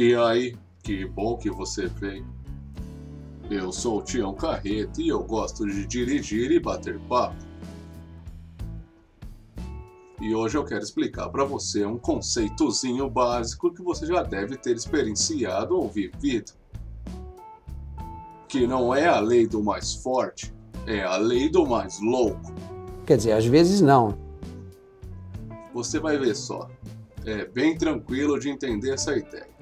E aí, que bom que você veio. Eu sou o Tião Carreta e eu gosto de dirigir e bater papo. E hoje eu quero explicar para você um conceitozinho básico que você já deve ter experienciado ou vivido. Que não é a lei do mais forte, é a lei do mais louco. Quer dizer, às vezes não. Você vai ver só. É bem tranquilo de entender essa ideia.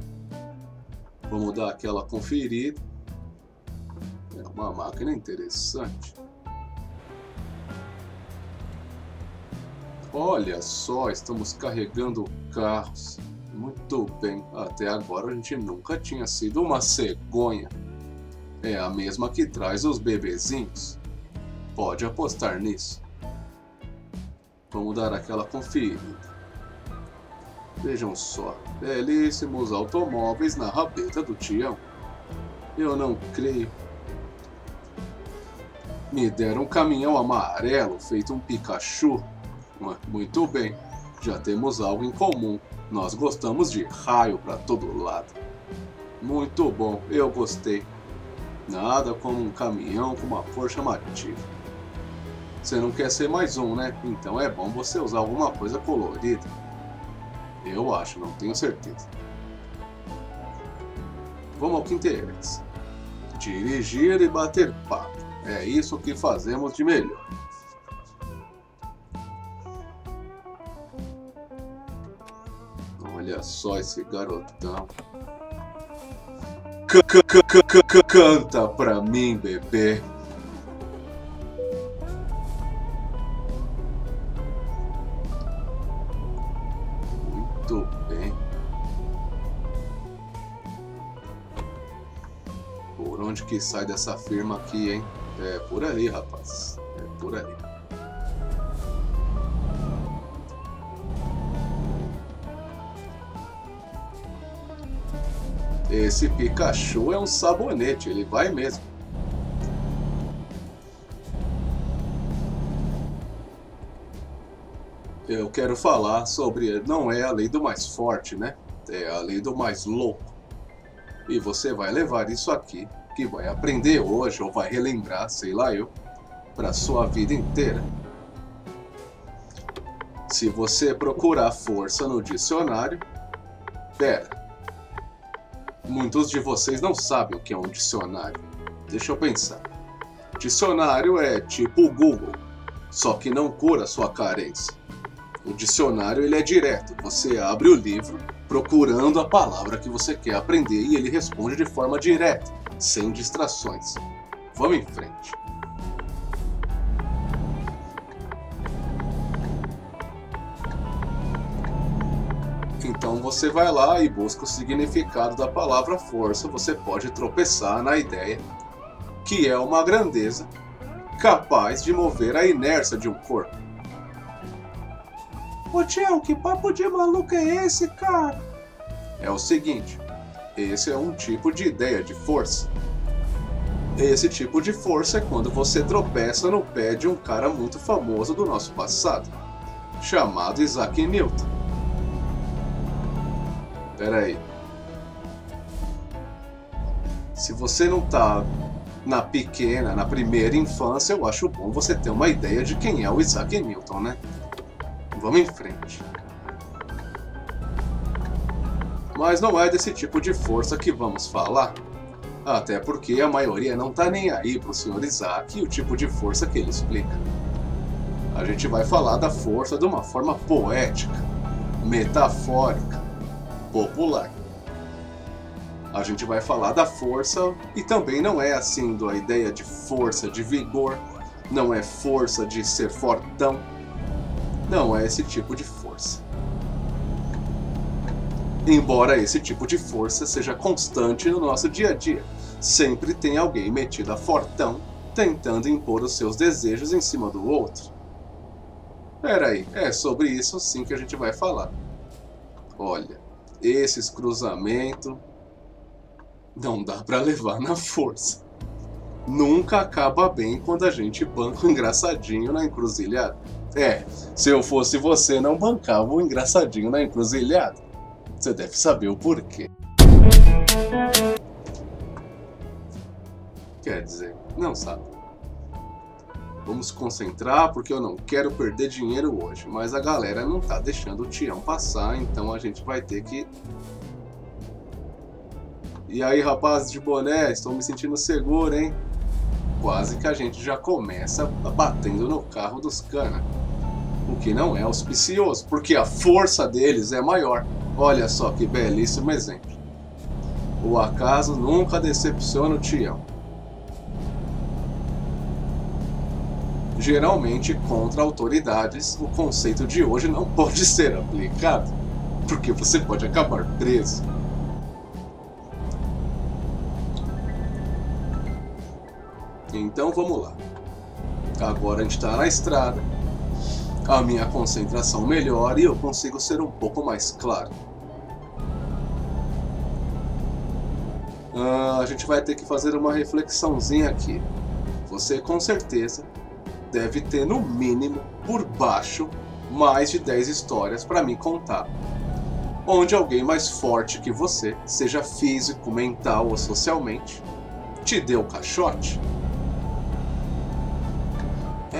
Vamos dar aquela conferida. É uma máquina interessante. Olha só, estamos carregando carros. Muito bem, até agora a gente nunca tinha sido uma cegonha. É a mesma que traz os bebezinhos. Pode apostar nisso. Vamos dar aquela conferida. Vejam só, belíssimos automóveis na rabeta do Tião. Eu não creio. Me deram um caminhão amarelo feito um Pikachu. Muito bem, já temos algo em comum. Nós gostamos de raio para todo lado. Muito bom, eu gostei. Nada como um caminhão com uma cor chamativa. Você não quer ser mais um, né? Então é bom você usar alguma coisa colorida. Eu acho, não tenho certeza. Vamos ao que interessa. Dirigir e bater papo. É isso que fazemos de melhor. Olha só esse garotão. C -c -c Canta pra mim, bebê. Que sai dessa firma aqui, hein? É por ali, rapaz. É por ali. Esse Pikachu é um sabonete, ele vai mesmo. Eu quero falar sobre. Não é a lei do mais forte, né? É a lei do mais louco. E você vai levar isso aqui, que vai aprender hoje, ou vai relembrar, sei lá eu, para sua vida inteira. Se você procurar força no dicionário. Pera, Muitos de vocês não sabem o que é um dicionário. Deixa eu pensar. Dicionário é tipo o Google, só que não cura sua carência. O dicionário ele é direto. Você abre o livro procurando a palavra que você quer aprender e ele responde de forma direta, sem distrações. Vamos em frente. Então você vai lá e busca o significado da palavra força. Você pode tropeçar na ideia que é uma grandeza capaz de mover a inércia de um corpo. Ô tio, que papo de maluco é esse, cara? É o seguinte: esse é um tipo de ideia de força. Esse tipo de força é quando você tropeça no pé de um cara muito famoso do nosso passado, chamado Isaac Newton. Pera aí. Se você não tá na pequena, na primeira infância, eu acho bom você ter uma ideia de quem é o Isaac Newton, né? Vamos em frente. Mas não é desse tipo de força que vamos falar. Até porque a maioria não tá nem aí pro Sr. Isaac e o tipo de força que ele explica. A gente vai falar da força de uma forma poética, metafórica, popular. A gente vai falar da força e também não é assim da ideia de força de vigor, não é força de ser fortão, não é esse tipo de força. Embora esse tipo de força seja constante no nosso dia a dia, sempre tem alguém metido a fortão tentando impor os seus desejos em cima do outro. Peraí, é sobre isso sim que a gente vai falar. Olha, esses cruzamentos não dá para levar na força. Nunca acaba bem quando a gente banca o engraçadinho na encruzilhada. É, se eu fosse você, não bancava o engraçadinho na encruzilhada. Você deve saber o porquê. Quer dizer, não sabe. Vamos concentrar porque eu não quero perder dinheiro hoje. Mas a galera não tá deixando o Tião passar, então a gente vai ter que. E aí, rapazes de boné, estou me sentindo seguro, hein? Quase que a gente já começa batendo no carro dos cana. O que não é auspicioso, porque a força deles é maior. Olha só que belíssimo exemplo. O acaso nunca decepciona o Tião. geralmente contra autoridades, o conceito de hoje não pode ser aplicado, porque você pode acabar preso. Então vamos lá. Agora a gente está na estrada, a minha concentração melhora e eu consigo ser um pouco mais claro. Ah, a gente vai ter que fazer uma reflexãozinha aqui. Você com certeza deve ter no mínimo, por baixo, mais de 10 histórias para me contar. Onde alguém mais forte que você, seja físico, mental ou socialmente, te deu caixote.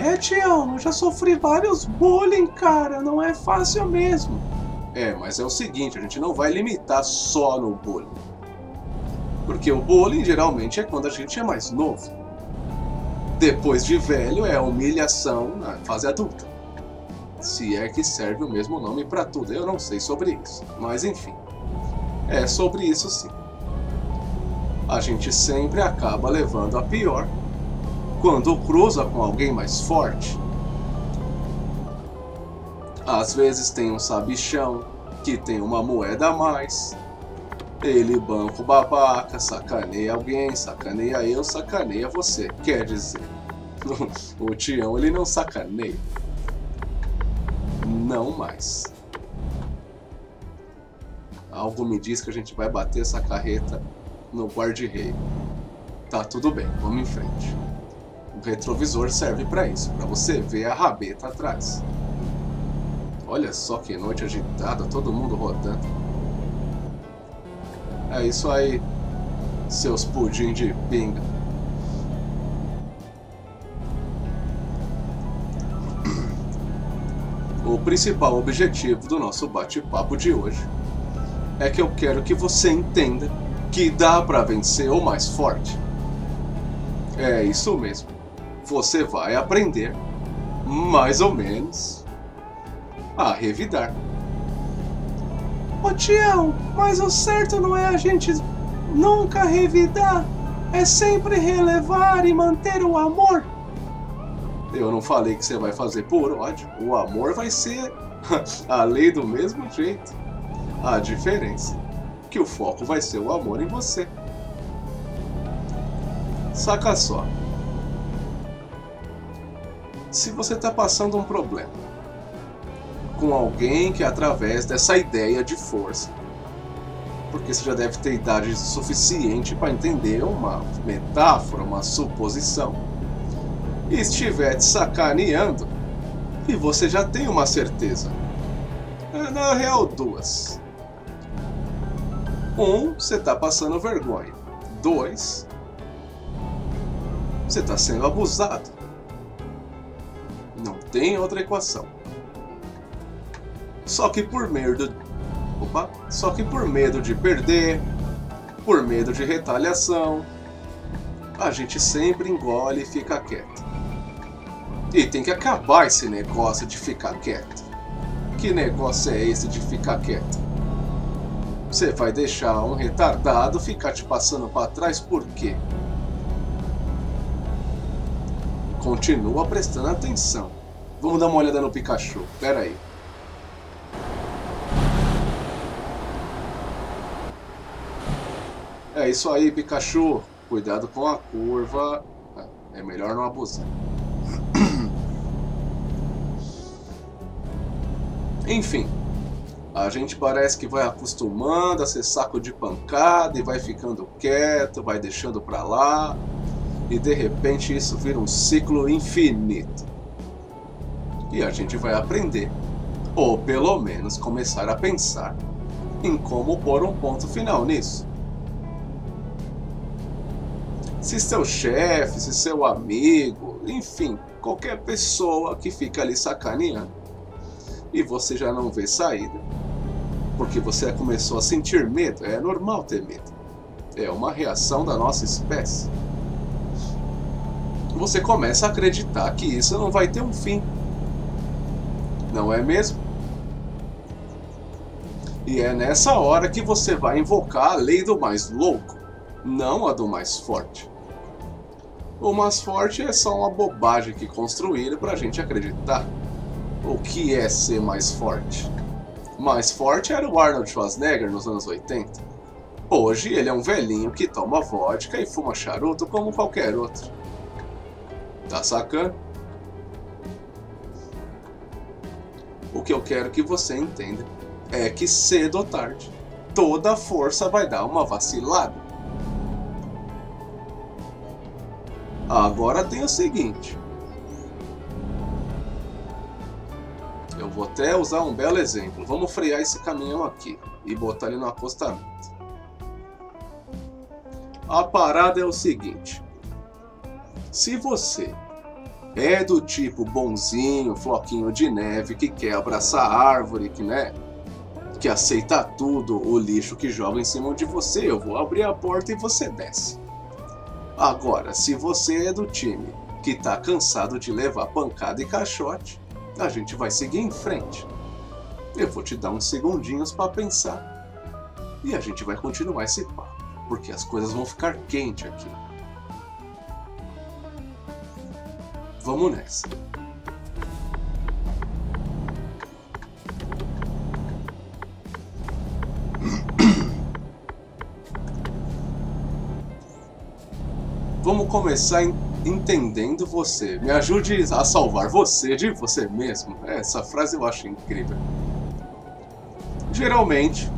É, Tião, eu já sofri vários bullying, cara, não é fácil mesmo. É, mas é o seguinte, a gente não vai limitar só no bullying. Porque o bullying geralmente é quando a gente é mais novo. Depois de velho é humilhação na fase adulta. Se é que serve o mesmo nome para tudo, eu não sei sobre isso. Mas enfim, é sobre isso sim. A gente sempre acaba levando a pior quando cruza com alguém mais forte. Às vezes tem um sabichão que tem uma moeda a mais. Ele banco babaca, sacaneia alguém, sacaneia eu, sacaneia você. Quer dizer, o Tião ele não sacaneia. Não mais. Algo me diz que a gente vai bater essa carreta no guarda-rei. Tá tudo bem, vamos em frente. Retrovisor serve para isso, para você ver a rabeta atrás. Olha só que noite agitada, todo mundo rodando. É isso aí, seus pudim de pinga. O principal objetivo do nosso bate-papo de hoje é que eu quero que você entenda que dá para vencer o mais forte. É isso mesmo. Você vai aprender, mais ou menos, a revidar. Ô Tião, mas o certo não é a gente nunca revidar, é sempre relevar e manter o amor. Eu não falei que você vai fazer por ódio. O amor vai ser a lei do mesmo jeito. A diferença é que o foco vai ser o amor em você. Saca só. Se você está passando um problema com alguém que através dessa ideia de força, porque você já deve ter idade suficiente para entender uma metáfora, uma suposição, e estiver te sacaneando, e você já tem uma certeza. É, na real, duas. Um, você está passando vergonha. Dois, você está sendo abusado. Tem outra equação. Só que por medo. Opa! Só que por medo de perder, por medo de retaliação, a gente sempre engole e fica quieto. E tem que acabar esse negócio de ficar quieto. Que negócio é esse de ficar quieto? Você vai deixar um retardado ficar te passando para trás por quê? Continua prestando atenção. Vamos dar uma olhada no Pikachu. Pera aí. É isso aí, Pikachu. Cuidado com a curva. É melhor não abusar. Enfim, a gente parece que vai acostumando a ser saco de pancada e vai ficando quieto, vai deixando pra lá, e de repente isso vira um ciclo infinito. E a gente vai aprender, ou pelo menos começar a pensar, em como pôr um ponto final nisso. Se seu chefe, se seu amigo, enfim, qualquer pessoa que fica ali sacaneando e você já não vê saída, porque você começou a sentir medo, é normal ter medo. É uma reação da nossa espécie. Você começa a acreditar que isso não vai ter um fim. Não é mesmo? E é nessa hora que você vai invocar a lei do mais louco, não a do mais forte. O mais forte é só uma bobagem que construíram pra gente acreditar. O que é ser mais forte? Mais forte era o Arnold Schwarzenegger nos anos 80. Hoje ele é um velhinho que toma vodka e fuma charuto como qualquer outro. Tá sacando? O que eu quero que você entenda é que cedo ou tarde, toda força vai dar uma vacilada. Agora tem o seguinte. Eu vou até usar um belo exemplo. Vamos frear esse caminhão aqui e botar ele no acostamento. A parada é o seguinte. Se você é do tipo bonzinho, floquinho de neve, que quer abraçar árvore, que né, que aceita tudo, o lixo que joga em cima de você, eu vou abrir a porta e você desce. Agora, se você é do time que tá cansado de levar pancada e caixote, a gente vai seguir em frente. Eu vou te dar uns segundinhos para pensar. E a gente vai continuar esse papo, porque as coisas vão ficar quentes aqui. Vamos nessa. Vamos começar entendendo você. Me ajude a salvar você de você mesmo. Essa frase eu acho incrível. Geralmente,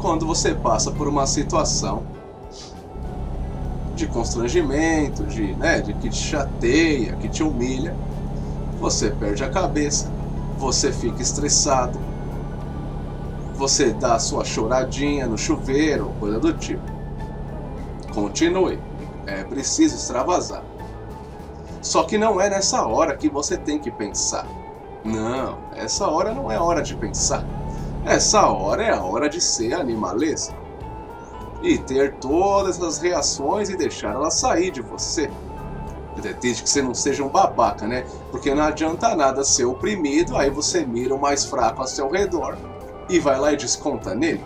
quando você passa por uma situação de constrangimento, de, né, de que te chateia, que te humilha, você perde a cabeça, você fica estressado, você dá a sua choradinha no chuveiro, coisa do tipo. Continue é preciso extravasar. Só que não é nessa hora que você tem que pensar. Não, essa hora não é hora de pensar. Essa hora é a hora de ser animalesco. E ter todas as reações e deixar elas sair de você. Desde que você não seja um babaca, né? Porque não adianta nada ser oprimido, aí você mira o mais fraco ao seu redor e vai lá e desconta nele.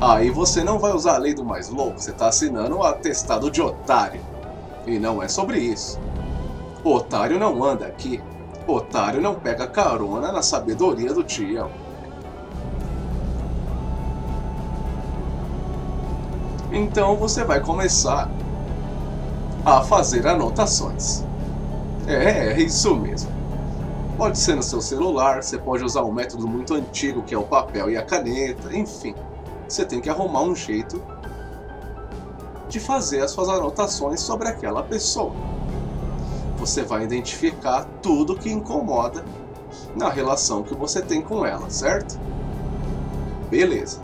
Aí você não vai usar a lei do mais louco, você está assinando o um atestado de otário. E não é sobre isso. Otário não anda aqui. Otário não pega carona na sabedoria do tio. Então você vai começar a fazer anotações. É, é isso mesmo. Pode ser no seu celular, você pode usar um método muito antigo que é o papel e a caneta, enfim você tem que arrumar um jeito de fazer as suas anotações sobre aquela pessoa. Você vai identificar tudo que incomoda na relação que você tem com ela, certo? Beleza.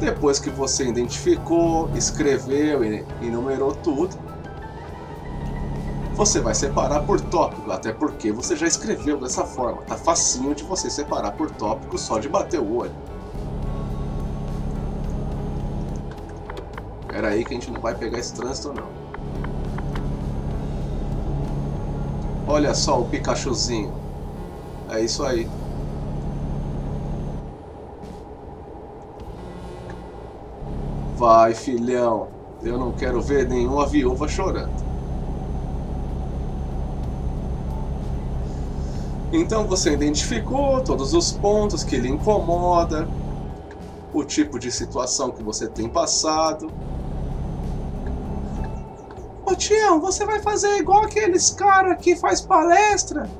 Depois que você identificou, escreveu e enumerou tudo, você vai separar por tópico, até porque você já escreveu dessa forma. Tá facinho de você separar por tópico só de bater o olho. Pera aí que a gente não vai pegar esse trânsito não. Olha só o Pikachuzinho. É isso aí. Vai, filhão. Eu não quero ver nenhuma viúva chorando. Então você identificou todos os pontos que lhe incomoda, o tipo de situação que você tem passado, Ô Tião, você vai fazer igual aqueles caras que faz palestra?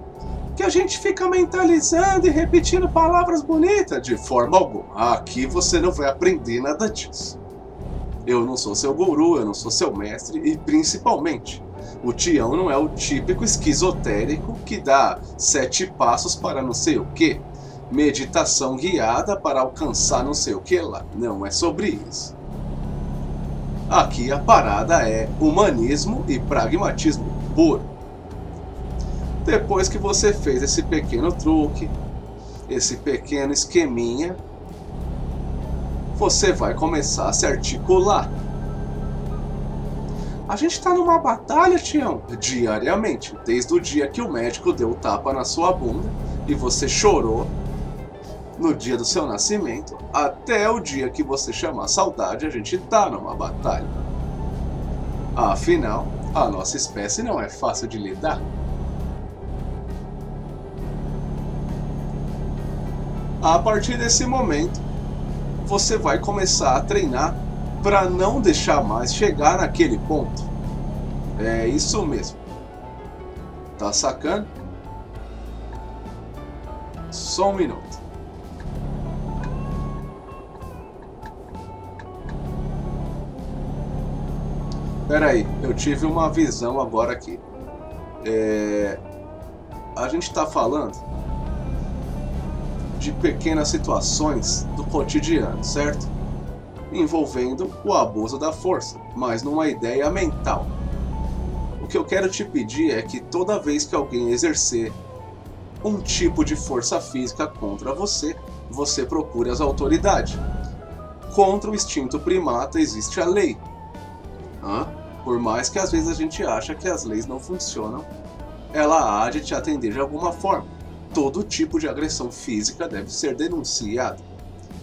Que a gente fica mentalizando e repetindo palavras bonitas? De forma alguma. Aqui você não vai aprender nada disso. Eu não sou seu guru, eu não sou seu mestre e principalmente, o Tião não é o típico esquizotérico que dá sete passos para não sei o que, meditação guiada para alcançar não sei o que lá. Não é sobre isso. Aqui a parada é humanismo e pragmatismo puro. Depois que você fez esse pequeno truque, esse pequeno esqueminha, você vai começar a se articular. A gente tá numa batalha, Tião, diariamente, desde o dia que o médico deu o tapa na sua bunda e você chorou no dia do seu nascimento, até o dia que você chamar saudade, a gente tá numa batalha. Afinal, a nossa espécie não é fácil de lidar. A partir desse momento, você vai começar a treinar para não deixar mais chegar naquele ponto. É isso mesmo. Tá sacando? Só um minuto. Pera aí, eu tive uma visão agora aqui. É... A gente está falando de pequenas situações do cotidiano, certo? Envolvendo o abuso da força, mas numa ideia mental. O que eu quero te pedir é que toda vez que alguém exercer um tipo de força física contra você, você procure as autoridades. Contra o instinto primata existe a lei. Hã? Por mais que às vezes a gente acha que as leis não funcionam, ela há de te atender de alguma forma todo tipo de agressão física deve ser denunciada.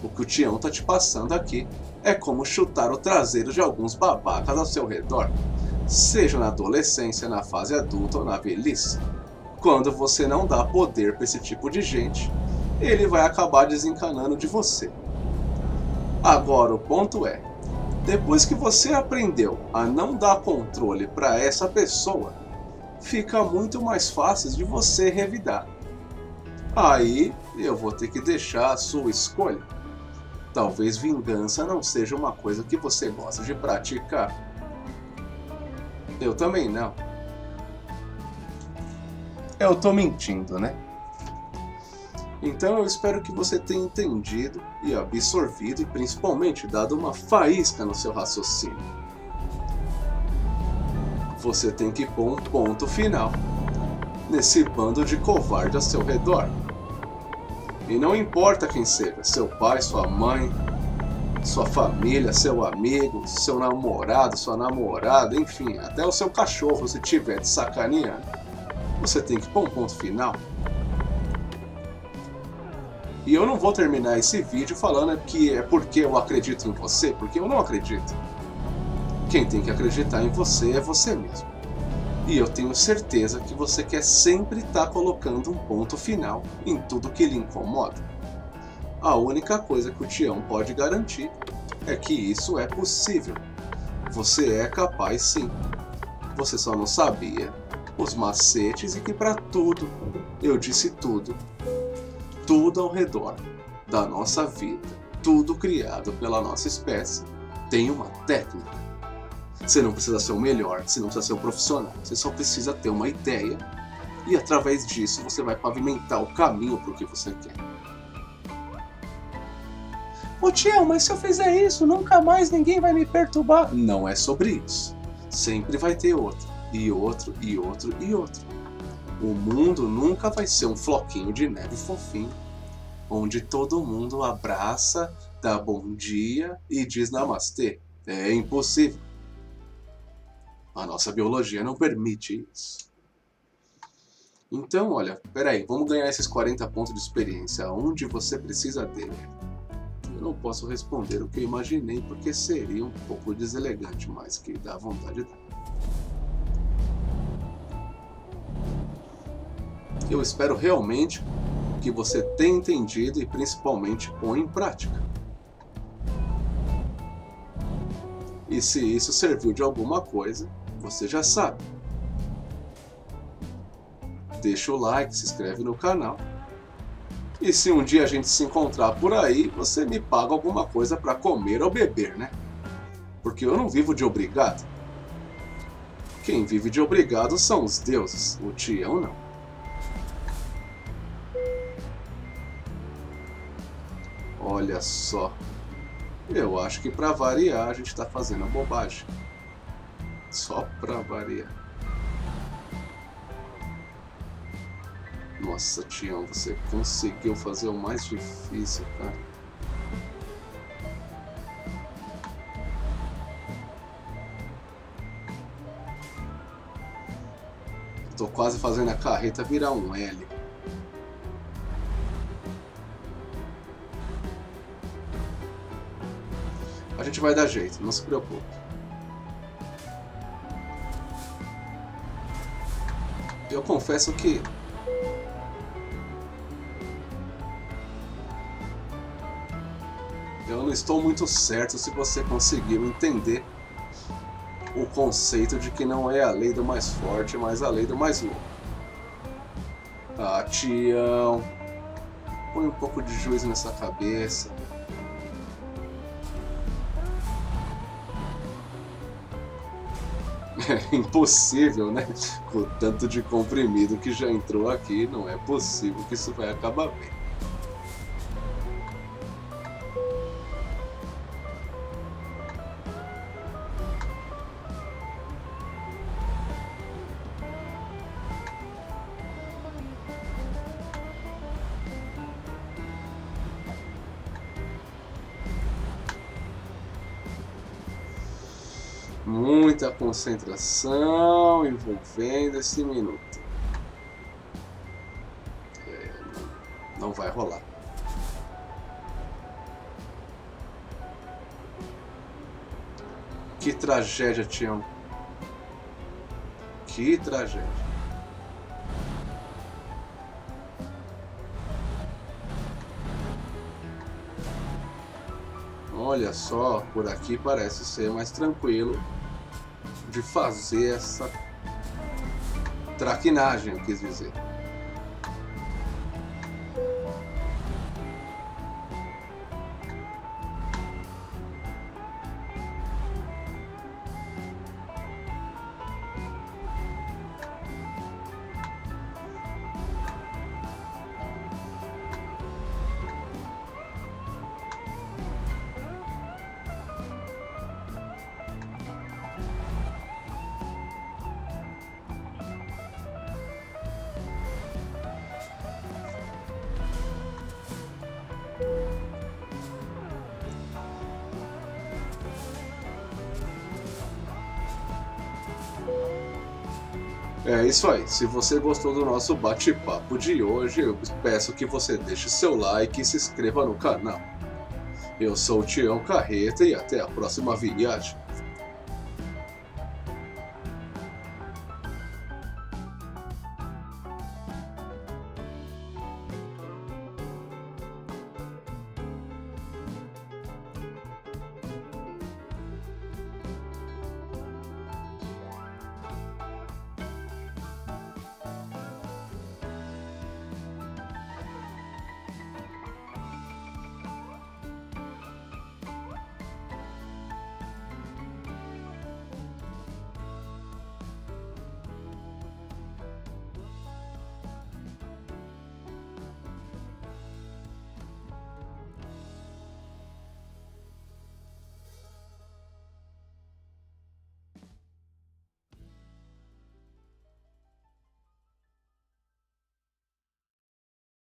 O que o Tião tá te passando aqui é como chutar o traseiro de alguns babacas ao seu redor, seja na adolescência, na fase adulta ou na velhice. Quando você não dá poder para esse tipo de gente, ele vai acabar desencanando de você. Agora o ponto é, depois que você aprendeu a não dar controle para essa pessoa, fica muito mais fácil de você revidar. Aí eu vou ter que deixar a sua escolha. Talvez vingança não seja uma coisa que você gosta de praticar. Eu também não. Eu tô mentindo, né? Então eu espero que você tenha entendido e absorvido e principalmente dado uma faísca no seu raciocínio. Você tem que pôr um ponto final nesse bando de covarde ao seu redor. E não importa quem seja, seu pai, sua mãe, sua família, seu amigo, seu namorado, sua namorada, enfim, até o seu cachorro, se tiver de sacaneando, você tem que pôr um ponto final. E eu não vou terminar esse vídeo falando que é porque eu acredito em você, porque eu não acredito. Quem tem que acreditar em você é você mesmo. E eu tenho certeza que você quer sempre estar tá colocando um ponto final em tudo que lhe incomoda. A única coisa que o Tião pode garantir é que isso é possível. Você é capaz sim. Você só não sabia os macetes e que para tudo, eu disse tudo, tudo ao redor da nossa vida, tudo criado pela nossa espécie, tem uma técnica. Você não precisa ser o melhor, você não precisa ser o profissional, você só precisa ter uma ideia e através disso você vai pavimentar o caminho para o que você quer. Ô tio, mas se eu fizer isso, nunca mais ninguém vai me perturbar. Não é sobre isso. Sempre vai ter outro, e outro, e outro, e outro. O mundo nunca vai ser um floquinho de neve fofinho, onde todo mundo abraça, dá bom dia e diz namastê. É impossível. A nossa biologia não permite isso. Então, olha, peraí, vamos ganhar esses 40 pontos de experiência. Onde você precisa dele? Eu não posso responder o que eu imaginei porque seria um pouco deselegante, mas que dá vontade de dar. Eu espero realmente que você tenha entendido e principalmente põe em prática. E se isso serviu de alguma coisa, você já sabe. Deixa o like, se inscreve no canal. E se um dia a gente se encontrar por aí, você me paga alguma coisa para comer ou beber, né? Porque eu não vivo de obrigado. Quem vive de obrigado são os deuses, o Tião não. Olha só. Eu acho que para variar a gente está fazendo bobagem. Só para variar. Nossa, Tião, você conseguiu fazer o mais difícil, cara. Tô quase fazendo a carreta virar um L. A gente vai dar jeito, não se preocupe. Eu confesso que eu não estou muito certo se você conseguiu entender o conceito de que não é a lei do mais forte, mas a lei do mais louco. Ah, Tião, põe um pouco de juízo nessa cabeça. É impossível, né? Com o tanto de comprimido que já entrou aqui, não é possível que isso vai acabar bem. Concentração envolvendo esse minuto. É, não, vai rolar. Que tragédia, Tião. Que tragédia. Olha só, por aqui parece ser mais tranquilo de fazer essa traquinagem, eu quis dizer. É isso aí. Se você gostou do nosso bate-papo de hoje, eu peço que você deixe seu like e se inscreva no canal. Eu sou o Tião Carreta e até a próxima viagem.